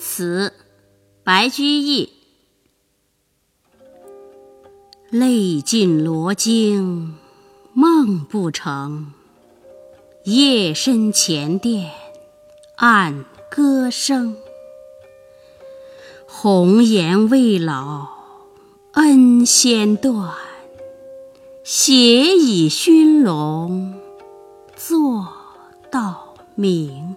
词，白居易。泪尽罗巾梦不成，夜深前殿暗歌声。红颜未老恩先断，斜倚熏笼坐到明。